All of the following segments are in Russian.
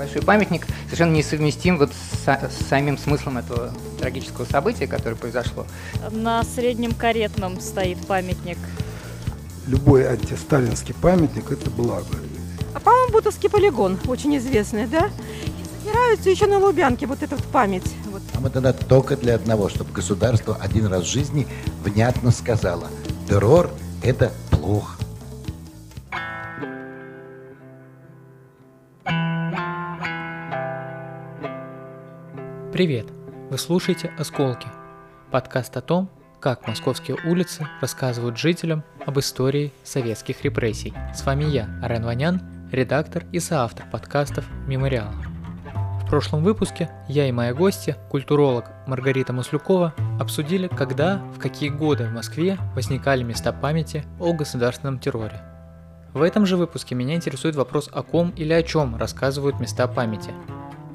большой памятник совершенно несовместим вот с, с самим смыслом этого трагического события, которое произошло. На среднем каретном стоит памятник. Любой антисталинский памятник – это благо. А по-моему, Бутовский полигон, очень известный, да? И собираются еще на Лубянке вот эту память. Вот. А мы тогда только для одного, чтобы государство один раз в жизни внятно сказало – террор – это плохо. Привет! Вы слушаете «Осколки» – подкаст о том, как московские улицы рассказывают жителям об истории советских репрессий. С вами я, Арен Ванян, редактор и соавтор подкастов «Мемориала». В прошлом выпуске я и моя гостья, культуролог Маргарита Маслюкова, обсудили, когда, в какие годы в Москве возникали места памяти о государственном терроре. В этом же выпуске меня интересует вопрос о ком или о чем рассказывают места памяти.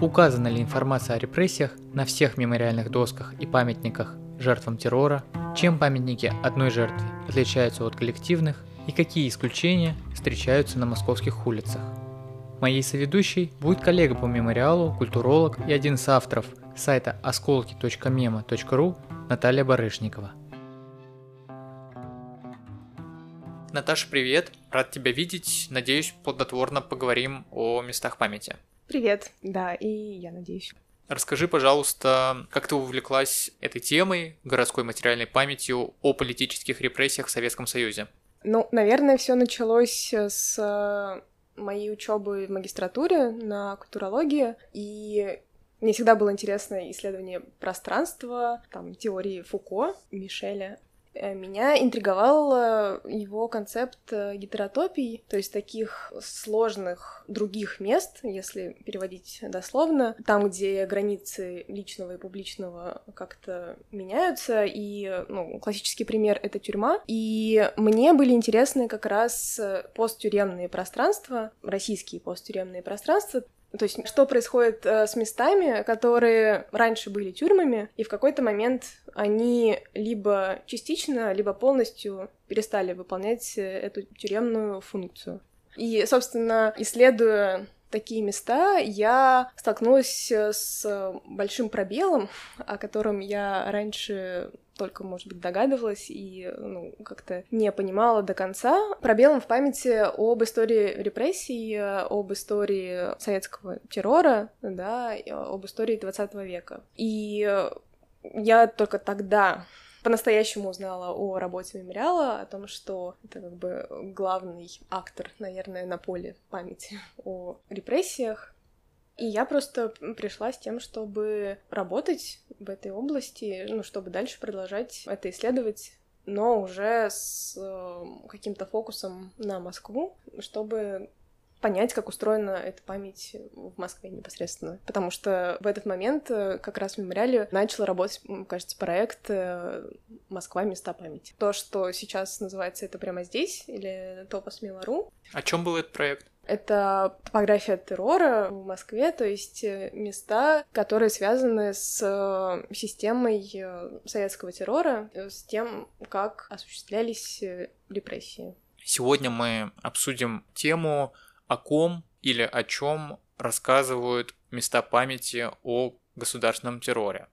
Указана ли информация о репрессиях на всех мемориальных досках и памятниках жертвам террора, чем памятники одной жертве отличаются от коллективных и какие исключения встречаются на московских улицах. Моей соведущей будет коллега по мемориалу, культуролог и один из авторов сайта осколки.мема.ру Наталья Барышникова. Наташа, привет! Рад тебя видеть. Надеюсь, плодотворно поговорим о местах памяти. Привет, да, и я надеюсь. Расскажи, пожалуйста, как ты увлеклась этой темой, городской материальной памятью о политических репрессиях в Советском Союзе? Ну, наверное, все началось с э, моей учебы в магистратуре на культурологии, и мне всегда было интересно исследование пространства, там, теории Фуко, Мишеля. Э, меня интриговал э, его концепт э, гетеротопий, то есть таких сложных других мест, если переводить дословно, там, где границы личного и публичного как-то меняются, и ну, классический пример — это тюрьма, и мне были интересны как раз посттюремные пространства, российские посттюремные пространства, то есть, что происходит э, с местами, которые раньше были тюрьмами, и в какой-то момент они либо частично, либо полностью перестали выполнять э, эту тюремную функцию. И, собственно, исследуя такие места, я столкнулась с большим пробелом, о котором я раньше только, может быть, догадывалась и ну, как-то не понимала до конца. Пробелом в памяти об истории репрессий, об истории советского террора, да, об истории 20 века. И я только тогда по-настоящему узнала о работе мемориала, о том, что это как бы главный актор, наверное, на поле памяти о репрессиях, и я просто пришла с тем, чтобы работать в этой области, ну, чтобы дальше продолжать это исследовать но уже с э, каким-то фокусом на Москву, чтобы понять, как устроена эта память в Москве непосредственно. Потому что в этот момент э, как раз в мемориале начал работать, кажется, проект э, «Москва. Места памяти». То, что сейчас называется это прямо здесь, или «Топос Милару». О чем был этот проект? Это топография террора в Москве, то есть э, места, которые связаны с системой советского террора, с тем, как осуществлялись репрессии. Сегодня мы обсудим тему, о ком или о чем рассказывают места памяти о государственном терроре.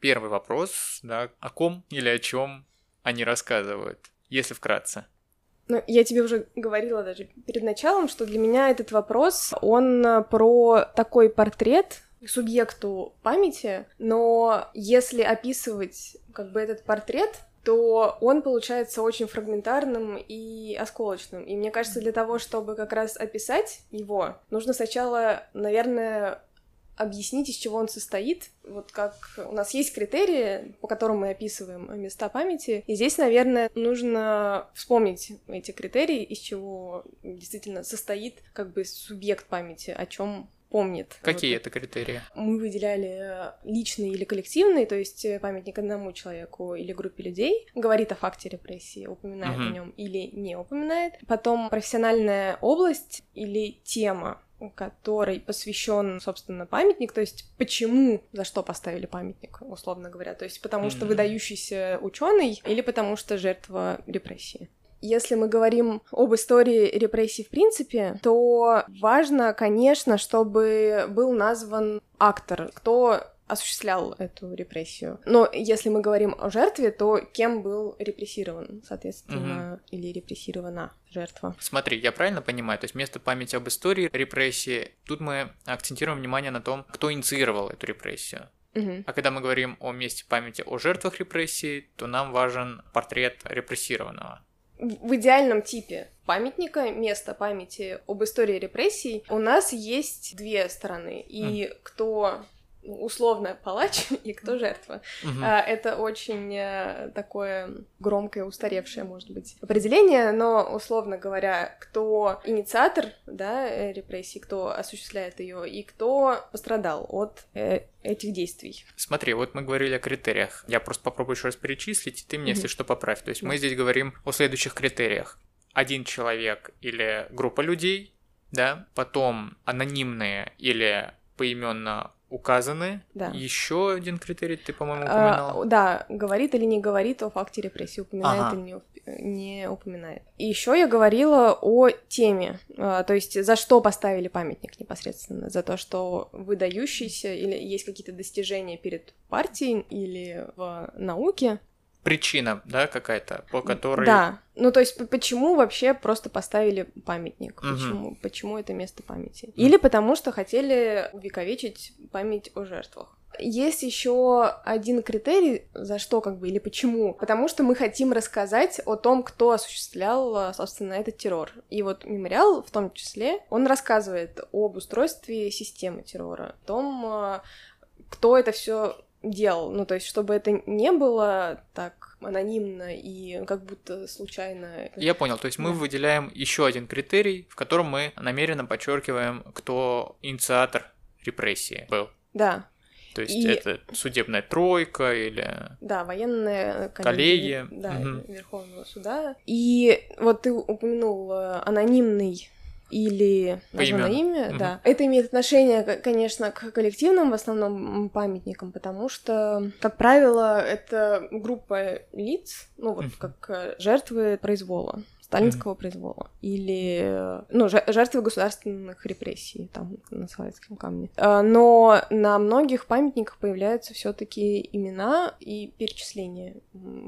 Первый вопрос, да, о ком или о чем они рассказывают, если вкратце. Ну, я тебе уже говорила даже перед началом, что для меня этот вопрос, он э, про такой портрет субъекту памяти, но если описывать как бы этот портрет, то он получается очень фрагментарным и осколочным. И мне кажется, для того, чтобы как раз описать его, нужно сначала, наверное, объяснить, из чего он состоит. Вот как у нас есть критерии, по которым мы описываем места памяти. И здесь, наверное, нужно вспомнить эти критерии, из чего действительно состоит как бы субъект памяти, о чем помнит. Какие вот. это критерии? Мы выделяли личный или коллективный, то есть памятник одному человеку или группе людей, говорит о факте репрессии, упоминает угу. о нем или не упоминает. Потом профессиональная область или тема который посвящен, собственно, памятник, то есть почему, за что поставили памятник, условно говоря, то есть потому что выдающийся ученый или потому что жертва репрессии. Если мы говорим об истории репрессий в принципе, то важно, конечно, чтобы был назван актор, кто осуществлял эту репрессию. Но если мы говорим о жертве, то кем был репрессирован, соответственно, угу. или репрессирована жертва. Смотри, я правильно понимаю, то есть вместо памяти об истории репрессии, тут мы акцентируем внимание на том, кто инициировал эту репрессию. Угу. А когда мы говорим о месте памяти о жертвах репрессий, то нам важен портрет репрессированного. В идеальном типе памятника, место памяти об истории репрессий, у нас есть две стороны. И mm. кто условно палач и кто жертва. Угу. Это очень э, такое громкое, устаревшее, может быть, определение, но, условно говоря, кто инициатор да, э, репрессий, кто осуществляет ее и кто пострадал от э, этих действий. Смотри, вот мы говорили о критериях. Я просто попробую еще раз перечислить, и ты мне, угу. если что, поправь. То есть мы здесь говорим о следующих критериях. Один человек или группа людей, да, потом анонимные или поименно указаны. Да. Еще один критерий ты, по-моему, упоминал. А, да, говорит или не говорит о факте репрессии, упоминает ага. или не, не упоминает. И еще я говорила о теме, а, то есть за что поставили памятник непосредственно, за то, что выдающийся или есть какие-то достижения перед партией или в науке, причина, да, какая-то, по которой... Да, ну то есть почему вообще просто поставили памятник? Угу. Почему, почему это место памяти? Или потому что хотели увековечить память о жертвах. Есть еще один критерий, за что как бы или почему. Потому что мы хотим рассказать о том, кто осуществлял, собственно, этот террор. И вот мемориал в том числе, он рассказывает об устройстве системы террора, о том, кто это все делал. Ну, то есть, чтобы это не было так анонимно и как будто случайно. Я понял. То есть мы выделяем еще один критерий, в котором мы намеренно подчеркиваем, кто инициатор репрессии был. Да. То есть и... это судебная тройка или... Да, военная коллегия. Да, угу. Верховного суда. И вот ты упомянул анонимный или названо имя, угу. да. Это имеет отношение, конечно, к коллективным в основном памятникам, потому что, как правило, это группа лиц, ну вот угу. как э, жертвы произвола сталинского mm произвола или ну жертвы государственных репрессий там на советском камне а, но на многих памятниках появляются все-таки имена и перечисления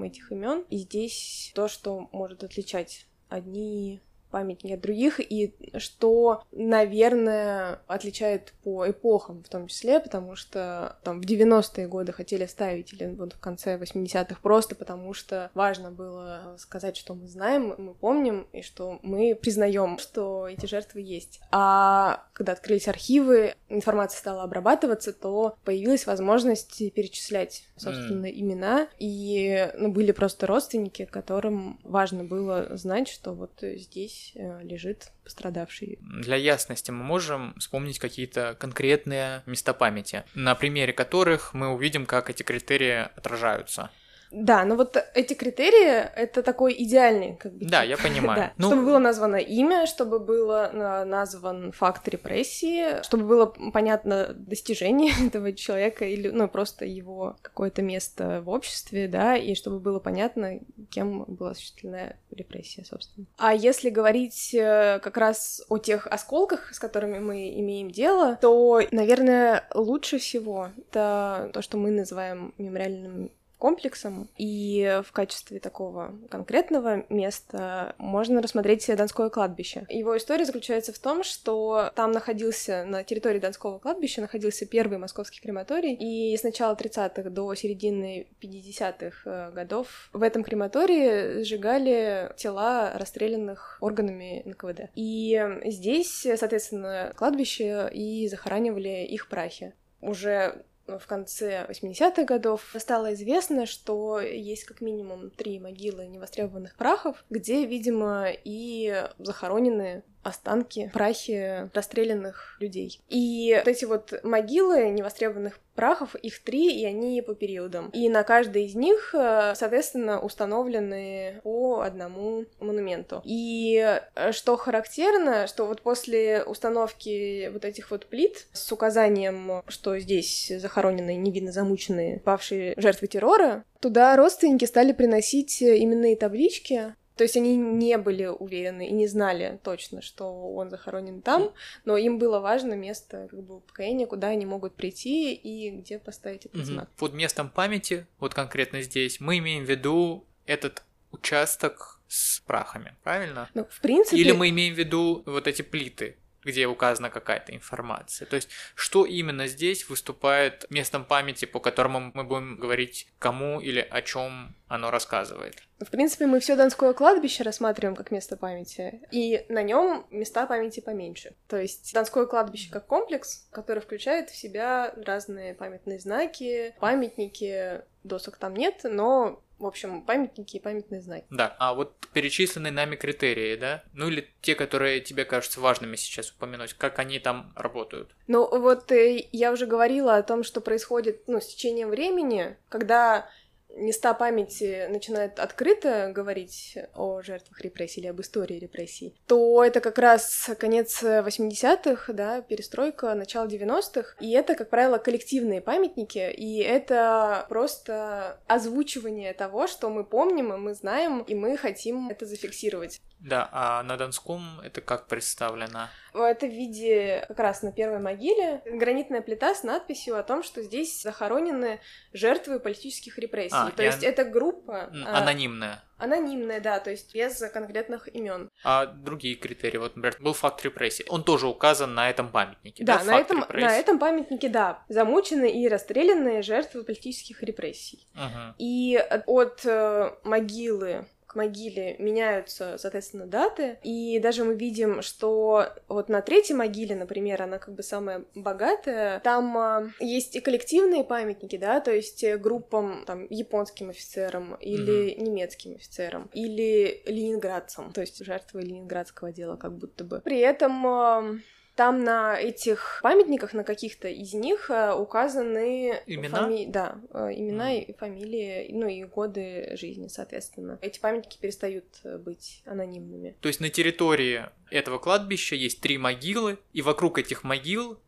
этих имен и здесь то что может отличать одни памятники от других, и что, наверное, отличает по эпохам в том числе, потому что там в 90-е годы хотели ставить, или вот в конце 80-х, просто потому что важно было сказать, что мы знаем, мы помним, и что мы признаем, что эти жертвы есть. А когда открылись архивы, информация стала обрабатываться, то появилась возможность перечислять, собственно, mm. имена, и ну, были просто родственники, которым важно было знать, что вот здесь здесь э, лежит пострадавший. Для ясности мы можем вспомнить какие-то конкретные места памяти, на примере которых мы увидим, как эти критерии отражаются. Да, но вот эти критерии — это такой идеальный, как бы. Да, я понимаю. да. Ну... Чтобы было названо имя, чтобы было назван факт репрессии, чтобы было понятно достижение этого человека или, ну, просто его какое-то место в обществе, да, и чтобы было понятно, кем была осуществлена репрессия, собственно. А если говорить э, как раз о тех осколках, с которыми мы имеем дело, то, наверное, лучше всего это то, что мы называем мемориальным комплексом, и в качестве такого конкретного места можно рассмотреть Донское кладбище. Его история заключается в том, что там находился, на территории Донского кладбища находился первый московский крематорий, и с начала 30-х до середины 50-х э, годов в этом крематории сжигали тела расстрелянных органами НКВД. И здесь, соответственно, кладбище и захоранивали их прахи. Уже в конце 80-х годов стало известно, что есть как минимум три могилы невостребованных прахов, где, видимо, и захоронены останки, прахи расстрелянных людей. И вот эти вот могилы невостребованных прахов, их три, и они по периодам. И на каждой из них, э, соответственно, установлены по одному монументу. И э, что характерно, что вот после установки вот этих вот плит с указанием, что здесь захоронены невинно замученные павшие жертвы террора, туда родственники стали приносить именные таблички, То есть они не были уверены и не знали точно, что он захоронен там, но им было важно место как бы упокоения, куда они могут прийти и где поставить этот Мгм. знак. Под местом памяти, вот конкретно здесь, мы имеем в виду этот участок с прахами, правильно? Ну, в принципе, Или мы имеем в виду вот эти плиты, где указана какая-то информация. То есть, что именно здесь выступает местом памяти, по которому мы будем говорить, кому или о чем оно рассказывает. в принципе, мы все Донское кладбище рассматриваем как место памяти, и на нем места памяти поменьше. То есть Донское кладбище как комплекс, который включает в себя разные памятные знаки, памятники, досок там нет, но в общем, памятники и памятные знаки. Да, а вот перечисленные нами критерии, да? Ну или те, которые тебе кажутся важными сейчас упомянуть, как они там работают. Ну вот э, я уже говорила о том, что происходит ну, с течением времени, когда места памяти начинают открыто говорить о жертвах репрессий или об истории репрессий, то это как раз конец 80-х, да, перестройка, начало 90-х, и это, как правило, коллективные памятники, и это просто озвучивание того, что мы помним, и мы знаем, и мы хотим это зафиксировать. Да, а на Донском это как представлено? Это в виде как раз на первой могиле гранитная плита с надписью о том, что здесь захоронены жертвы политических репрессий. А, то и есть это группа а, Анонимная. анонимная, да, то есть без конкретных имен. А другие критерии, вот, например, был факт репрессий. Он тоже указан на этом памятнике. Да, Да, на этом, на этом памятнике, да, замучены и расстрелянные жертвы политических репрессий. Мгм. И от э, могилы могиле меняются, соответственно, даты. И даже мы видим, что вот на третьей могиле, например, она как бы самая богатая, там э, есть и коллективные памятники, да, то есть э, группам, там, японским офицерам или немецким офицерам, или ленинградцам, то есть жертвы ленинградского дела как будто бы. При этом там на этих памятниках, на каких-то из них э, указаны Имена? фами- Да, э, имена Мгм. и фамилии, ну и годы жизни, соответственно. Эти памятники перестают э, быть анонимными. То есть на территории этого кладбища есть три могилы, и вокруг этих могил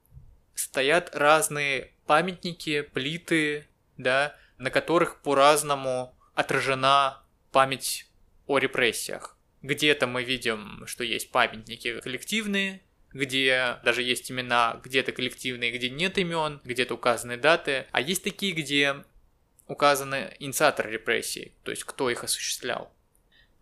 стоят разные памятники, плиты, да, на которых по-разному отражена память о репрессиях. Где-то мы видим, что есть памятники коллективные, где даже есть имена, где-то коллективные, где нет имен, где-то указаны даты, а есть такие, где указаны инициаторы репрессий, то есть кто их осуществлял.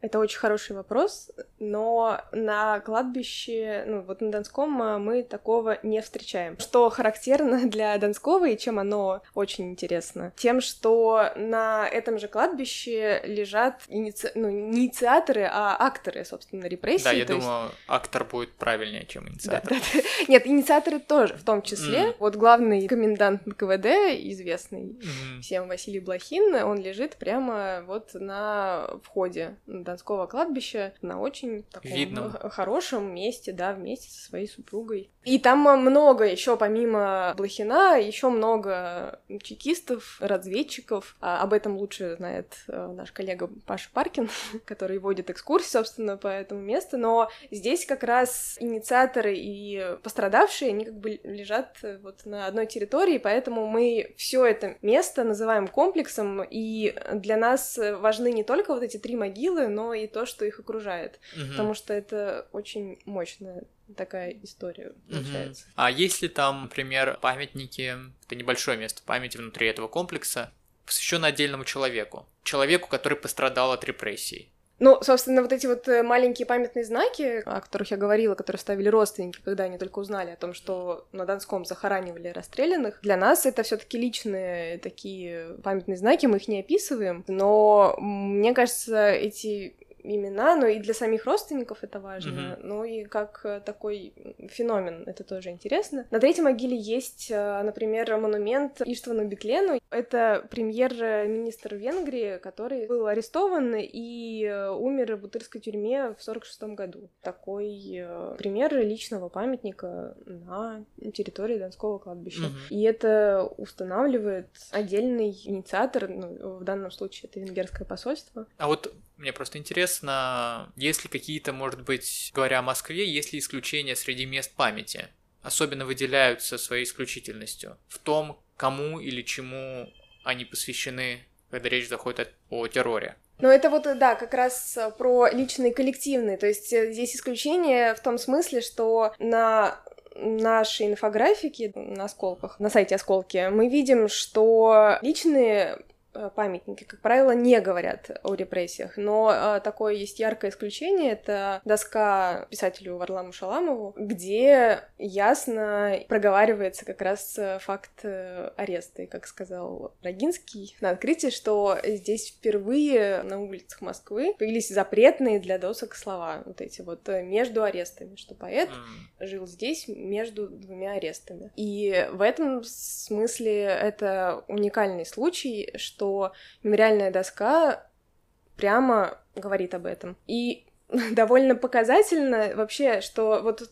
Это очень хороший вопрос, но на кладбище, ну вот на Донском э, мы такого не встречаем. Что характерно для Донского и чем оно очень интересно? Тем, что на этом же кладбище лежат иници... ну, не инициаторы, а акторы, собственно, репрессий. Да, я то есть- думаю, актор будет правильнее, чем Да, инициатор. да, да. Нет, инициаторы тоже в том числе. Мгм. Вот главный комендант НКВД, известный Мгм. всем Василий Блохин, он лежит прямо вот на входе Донского кладбища, на очень таком Видном. х- хорошем месте, да, вместе со своей супругой. И там а, много еще помимо Блохина, еще много чекистов, разведчиков. А об этом лучше знает э, наш коллега Паша Паркин, который водит экскурсии, собственно, по этому месту. Но здесь как раз инициаторы и пострадавшие, они как бы лежат э, вот на одной территории, поэтому мы все это место называем комплексом, и для нас э, важны не только вот эти три могилы, но и то, что их окружает, Мгм. потому что это очень мощная такая история получается. А есть ли там, например, памятники, это небольшое место памяти внутри этого комплекса, посвященное отдельному человеку? Человеку, который пострадал от репрессий. Ну, собственно, вот эти вот э, маленькие памятные знаки, о которых я говорила, которые ставили родственники, когда они только узнали о том, что на Донском захоранивали расстрелянных, для нас это все таки личные такие памятные знаки, мы их не описываем, но мне кажется, эти имена, но и для самих родственников это важно, ну и как э, такой феномен, это тоже интересно. На третьей могиле есть, э, например, монумент Иштвану Беклену. Это премьер-министр Венгрии, который был арестован и э, умер в Бутырской тюрьме в 46 году. Такой э, пример личного памятника на территории Донского кладбища. Мгм. И это устанавливает отдельный инициатор, ну, в данном случае это венгерское посольство. А вот мне просто интересно, есть ли какие-то, может быть, говоря о Москве, есть ли исключения среди мест памяти? Особенно выделяются своей исключительностью в том, кому или чему они посвящены, когда речь заходит о, терроре. Но это вот, да, как раз про личные и коллективные. То есть э, здесь исключение в том смысле, что на нашей инфографике на осколках, на сайте осколки, мы видим, что личные Э, памятники, как правило, не говорят о репрессиях, но э, такое есть яркое исключение, это доска писателю Варламу Шаламову, где ясно проговаривается как раз э, факт ареста, и как сказал Рогинский на открытии, что здесь впервые на улицах Москвы появились запретные для досок слова, вот эти вот между арестами, что поэт mm. жил здесь между двумя арестами. И в этом смысле это уникальный случай, что что мемориальная доска прямо говорит об этом. И довольно показательно вообще, что вот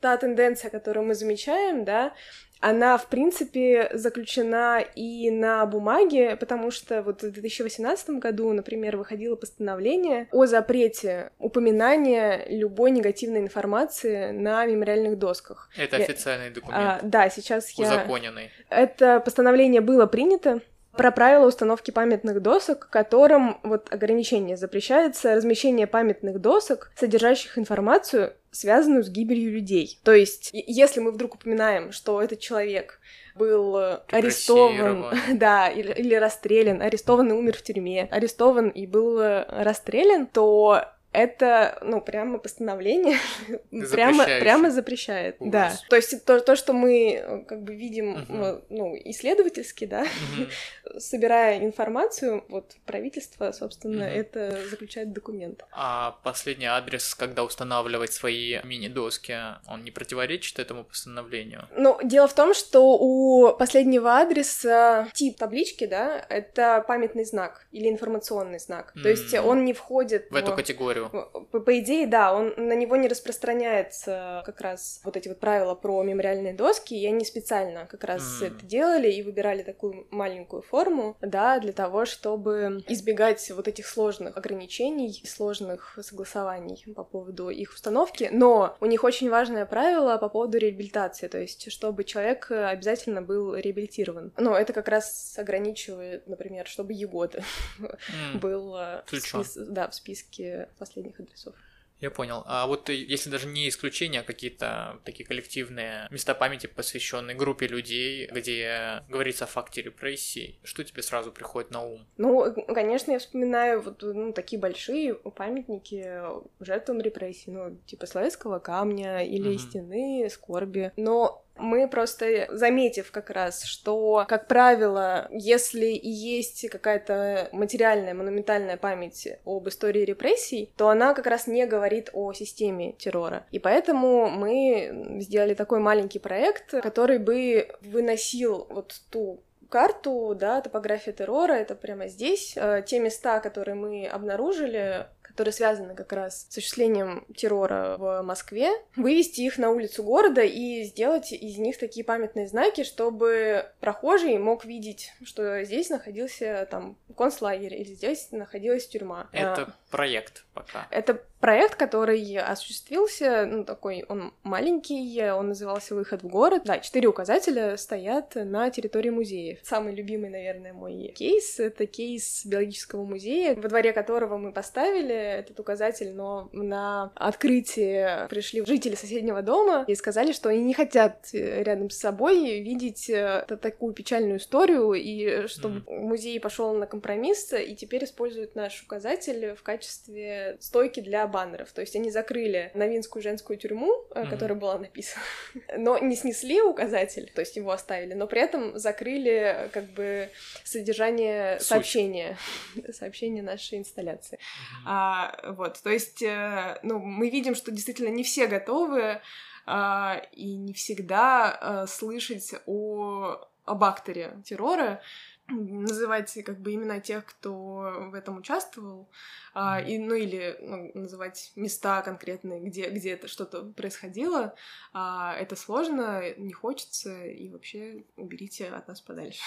та тенденция, которую мы замечаем, да, она, в принципе, заключена и на бумаге, потому что вот в 2018 году, например, выходило постановление о запрете упоминания любой негативной информации на мемориальных досках. Это официальный документ. А, да, сейчас я... Узаконенный. Это постановление было принято, про правила установки памятных досок, которым вот ограничение запрещается размещение памятных досок, содержащих информацию, связанную с гибелью людей. То есть, если мы вдруг упоминаем, что этот человек был арестован, да, или, или расстрелян, арестован и умер в тюрьме, арестован и был расстрелян, то это, ну, прямо постановление прямо, прямо запрещает. Ужас. Да. То есть то, то, что мы э, как бы видим, uh-huh. ну, исследовательски, да, uh-huh. собирая информацию, вот правительство, собственно, uh-huh. это заключает документ. А последний адрес, когда устанавливать свои мини-доски, он не противоречит этому постановлению? Ну, дело в том, что у последнего адреса тип таблички, да, это памятный знак или информационный знак. Mm-hmm. То есть он не входит в, в эту категорию по, по идее, да, он на него не распространяется как раз вот эти вот правила про мемориальные доски, и они специально как раз mm. это делали и выбирали такую маленькую форму, да, для того, чтобы избегать вот этих сложных ограничений, сложных согласований по поводу их установки, но у них очень важное правило по поводу реабилитации, то есть чтобы человек обязательно был реабилитирован. Но это как раз ограничивает, например, чтобы Егода mm. был э, в, спис... да, в списке последних адресов. Я понял. А вот если даже не исключение, а какие-то такие коллективные места памяти, посвященные группе людей, где говорится о факте репрессий, что тебе сразу приходит на ум? Ну, конечно, я вспоминаю вот ну, такие большие памятники жертвам репрессий, ну, типа Славянского камня или угу. стены скорби. Но мы просто, заметив как раз, что, как правило, если и есть какая-то материальная, монументальная память об истории репрессий, то она как раз не говорит о системе террора. И поэтому мы сделали такой маленький проект, который бы выносил вот ту карту, да, топография террора, это прямо здесь. Э, те места, которые мы обнаружили, которые связаны как раз с осуществлением террора в Москве, вывести их на улицу города и сделать из них такие памятные знаки, чтобы прохожий мог видеть, что здесь находился там концлагерь или здесь находилась тюрьма. Это а, проект пока. Это проект, который осуществился, ну, такой, он маленький, он назывался «Выход в город». Да, четыре указателя стоят на территории музея. Самый любимый, наверное, мой кейс — это кейс биологического музея, во дворе которого мы поставили этот указатель, но на открытие пришли жители соседнего дома и сказали, что они не хотят рядом с собой видеть э, такую печальную историю, и чтобы mm. музей пошел на компромисс и теперь используют наш указатель в качестве стойки для баннеров. То есть они закрыли Новинскую женскую тюрьму, mm-hmm. которая была написана, но не снесли указатель, то есть его оставили, но при этом закрыли как бы содержание Суть. сообщения, сообщения нашей инсталляции. Mm-hmm. А, вот, то есть, э, ну, мы видим, что действительно не все готовы а, и не всегда а, слышать о об акторе террора, называть как бы имена тех, кто в этом участвовал, а, и, ну или ну, называть места конкретные, где, где это что-то происходило, а, это сложно, не хочется, и вообще уберите от нас подальше.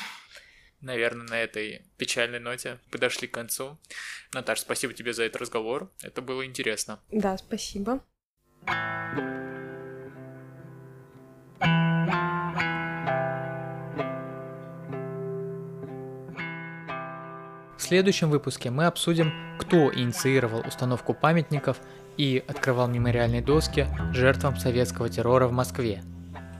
Наверное, на этой печальной ноте подошли к концу. Наташ, спасибо тебе за этот разговор. Это было интересно. Да, спасибо. Следующем выпуске мы обсудим, кто инициировал установку памятников и открывал мемориальные доски жертвам советского террора в Москве.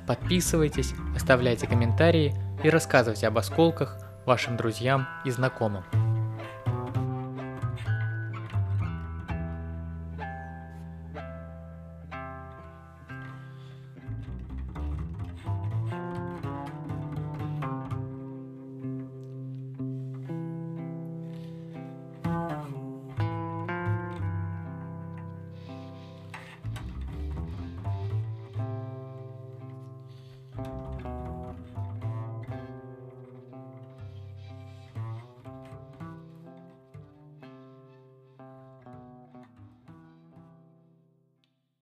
Подписывайтесь, оставляйте комментарии и рассказывайте об осколках вашим друзьям и знакомым.